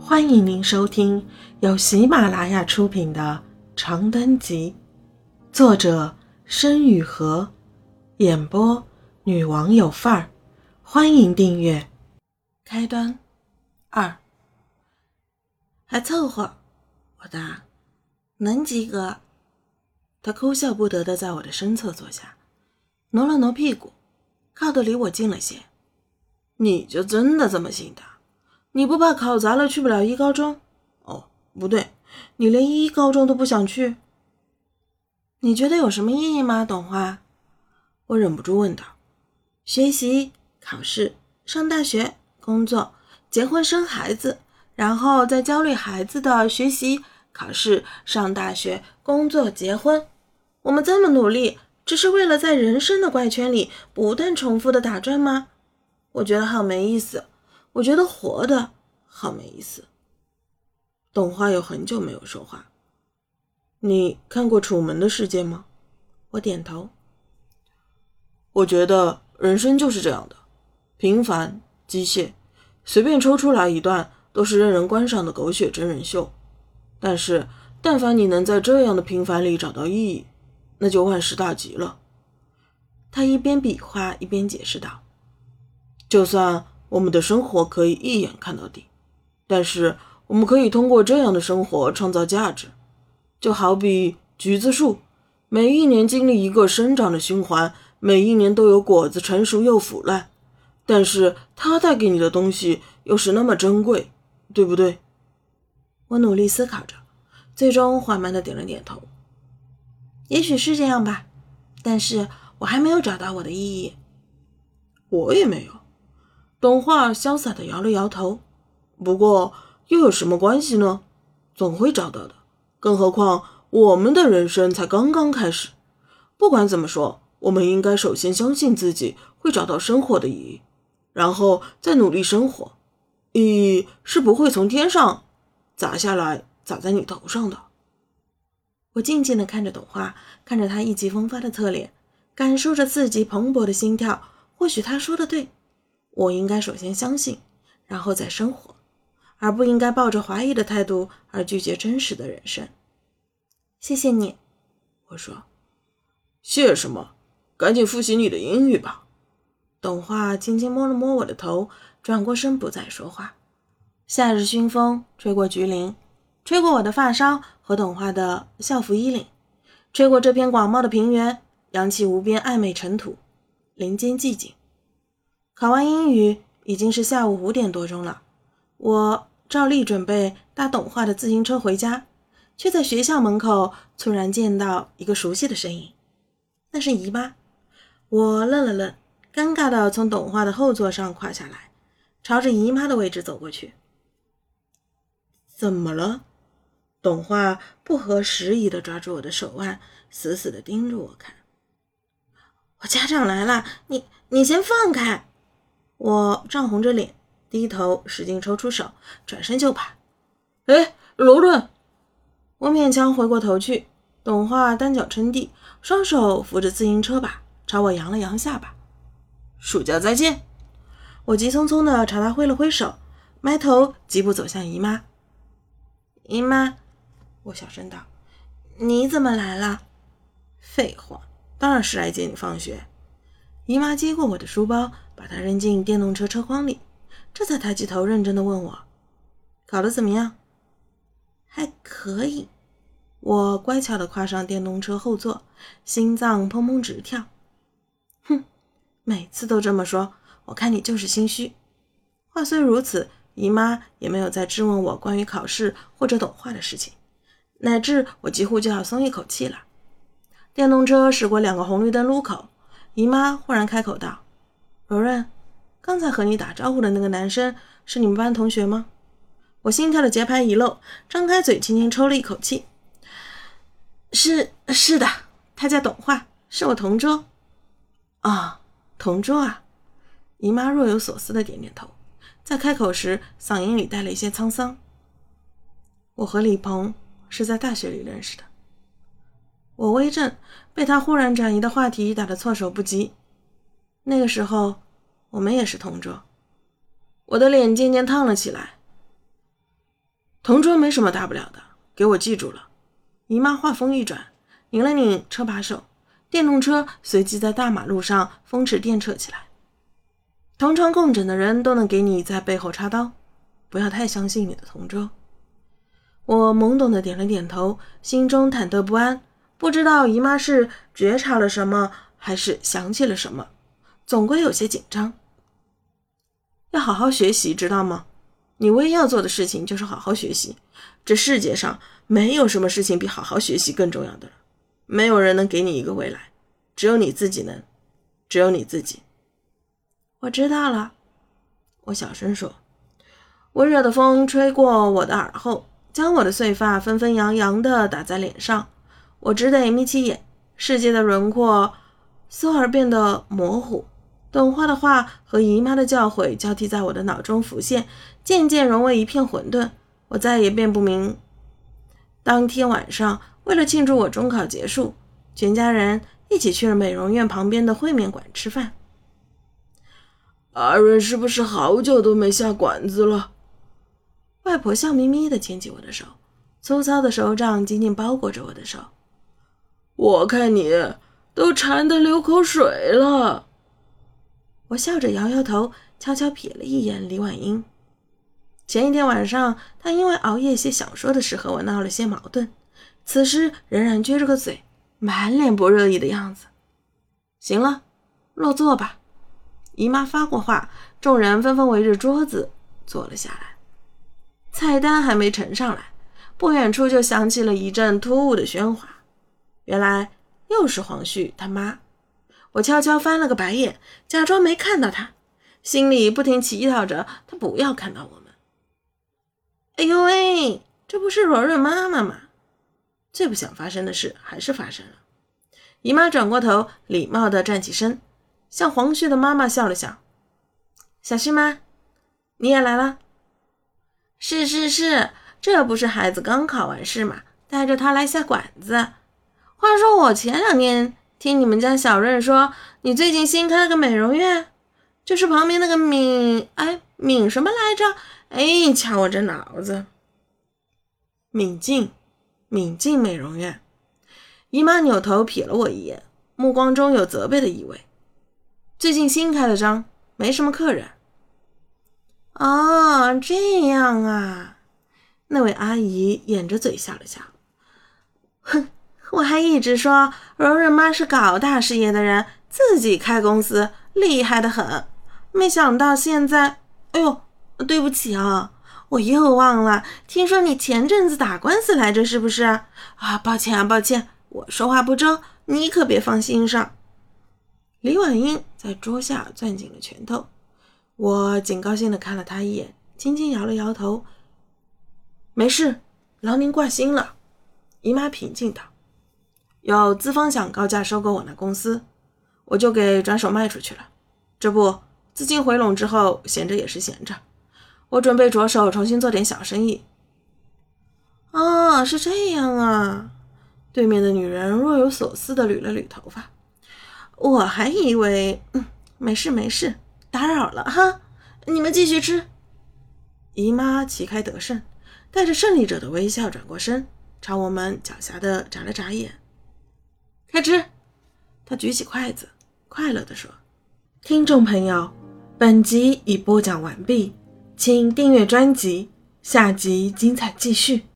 欢迎您收听由喜马拉雅出品的《长灯集》，作者申雨禾，演播女王有范儿。欢迎订阅。开端二，还凑合，我答，能及格。他哭笑不得的在我的身侧坐下，挪了挪屁股，靠得离我近了些。你就真的这么信他？你不怕考砸了去不了一高中？哦，不对，你连一高中都不想去？你觉得有什么意义吗？董华，我忍不住问道。学习、考试、上大学、工作、结婚、生孩子，然后再焦虑孩子的学习、考试、上大学、工作、结婚。我们这么努力，只是为了在人生的怪圈里不断重复的打转吗？我觉得好没意思。我觉得活的好没意思。董华有很久没有说话。你看过《楚门的世界》吗？我点头。我觉得人生就是这样的，平凡、机械，随便抽出来一段都是任人观赏的狗血真人秀。但是，但凡你能在这样的平凡里找到意义，那就万事大吉了。他一边比划一边解释道：“就算……”我们的生活可以一眼看到底，但是我们可以通过这样的生活创造价值。就好比橘子树，每一年经历一个生长的循环，每一年都有果子成熟又腐烂，但是它带给你的东西又是那么珍贵，对不对？我努力思考着，最终缓慢的点了点头。也许是这样吧，但是我还没有找到我的意义。我也没有。董华潇洒的摇了摇头，不过又有什么关系呢？总会找到的。更何况我们的人生才刚刚开始。不管怎么说，我们应该首先相信自己会找到生活的意义，然后再努力生活。意义是不会从天上砸下来砸在你头上的。我静静的看着董华，看着他意气风发的侧脸，感受着自己蓬勃的心跳。或许他说的对。我应该首先相信，然后再生活，而不应该抱着怀疑的态度而拒绝真实的人生。谢谢你，我说。谢什么？赶紧复习你的英语吧。董华轻轻摸了摸我的头，转过身不再说话。夏日熏风吹过橘林，吹过我的发梢和董华的校服衣领，吹过这片广袤的平原，扬起无边暧昧尘土，林间寂静。考完英语已经是下午五点多钟了，我照例准备搭董华的自行车回家，却在学校门口突然见到一个熟悉的身影，那是姨妈。我愣了愣，尴尬的从董华的后座上跨下来，朝着姨妈的位置走过去。怎么了？董华不合时宜的抓住我的手腕，死死的盯着我看。我家长来了，你你先放开。我涨红着脸，低头使劲抽出手，转身就跑。哎，罗伦！我勉强回过头去，董华单脚撑地，双手扶着自行车把，朝我扬了扬下巴。暑假再见！我急匆匆地朝他挥了挥手，埋头疾步走向姨妈。姨妈，我小声道：“你怎么来了？”废话，当然是来接你放学。姨妈接过我的书包。把它扔进电动车车筐里，这才抬起头，认真的问我：“考得怎么样？”“还可以。”我乖巧的跨上电动车后座，心脏砰砰直跳。哼，每次都这么说，我看你就是心虚。话虽如此，姨妈也没有再质问我关于考试或者懂画的事情，乃至我几乎就要松一口气了。电动车驶过两个红绿灯路口，姨妈忽然开口道。柔润，刚才和你打招呼的那个男生是你们班同学吗？我心跳的节拍一漏，张开嘴轻轻抽了一口气。是是的，他叫董华，是我同桌。啊，同桌啊！姨妈若有所思的点点头，在开口时嗓音里带了一些沧桑。我和李鹏是在大学里认识的。我微怔，被他忽然转移的话题打得措手不及。那个时候，我们也是同桌。我的脸渐渐烫了起来。同桌没什么大不了的，给我记住了。姨妈话锋一转，拧了拧车把手，电动车随即在大马路上风驰电掣起来。同床共枕的人都能给你在背后插刀，不要太相信你的同桌。我懵懂的点了点头，心中忐忑不安，不知道姨妈是觉察了什么，还是想起了什么，总归有些紧张。要好好学习，知道吗？你唯一要做的事情就是好好学习。这世界上没有什么事情比好好学习更重要的了。没有人能给你一个未来，只有你自己能，只有你自己。我知道了，我小声说。温热的风吹过我的耳后。将我的碎发纷纷扬扬地打在脸上，我只得眯起眼，世界的轮廓嗖而变得模糊。董花的话和姨妈的教诲交替在我的脑中浮现，渐渐融为一片混沌。我再也辨不明。当天晚上，为了庆祝我中考结束，全家人一起去了美容院旁边的烩面馆吃饭。阿润是不是好久都没下馆子了？外婆笑眯眯地牵起我的手，粗糙的手掌紧紧包裹着我的手。我看你都馋得流口水了。我笑着摇摇头，悄悄瞥了一眼李婉英。前一天晚上，她因为熬夜写小说的事和我闹了些矛盾，此时仍然撅着个嘴，满脸不乐意的样子。行了，落座吧。姨妈发过话，众人纷纷围着桌子坐了下来。菜单还没呈上来，不远处就响起了一阵突兀的喧哗。原来又是黄旭他妈。我悄悄翻了个白眼，假装没看到他，心里不停祈祷着他不要看到我们。哎呦喂，这不是罗润妈妈吗？最不想发生的事还是发生了。姨妈转过头，礼貌地站起身，向黄旭的妈妈笑了笑：“小旭妈，你也来了。”是是是，这不是孩子刚考完试嘛，带着他来下馆子。话说我前两天听你们家小润说，你最近新开了个美容院，就是旁边那个敏哎敏什么来着？哎，瞧我这脑子，敏静，敏静美容院。姨妈扭头瞥了我一眼，目光中有责备的意味。最近新开的张，没什么客人。哦，这样啊！那位阿姨掩着嘴笑了笑。哼，我还一直说蓉蓉妈是搞大事业的人，自己开公司厉害的很，没想到现在……哎呦，对不起啊，我又忘了。听说你前阵子打官司来着，是不是？啊，抱歉啊，抱歉，我说话不周，你可别放心上。李婉英在桌下攥紧了拳头。我警告性的看了他一眼，轻轻摇了摇头。没事，劳您挂心了。姨妈平静道：“有资方想高价收购我那公司，我就给转手卖出去了。这不，资金回笼之后，闲着也是闲着，我准备着手重新做点小生意。”啊，是这样啊！对面的女人若有所思的捋了捋头发。我还以为……嗯，没事没事。打扰了哈，你们继续吃。姨妈旗开得胜，带着胜利者的微笑转过身，朝我们狡黠的眨了眨眼。开吃。他举起筷子，快乐地说：“听众朋友，本集已播讲完毕，请订阅专辑，下集精彩继续。”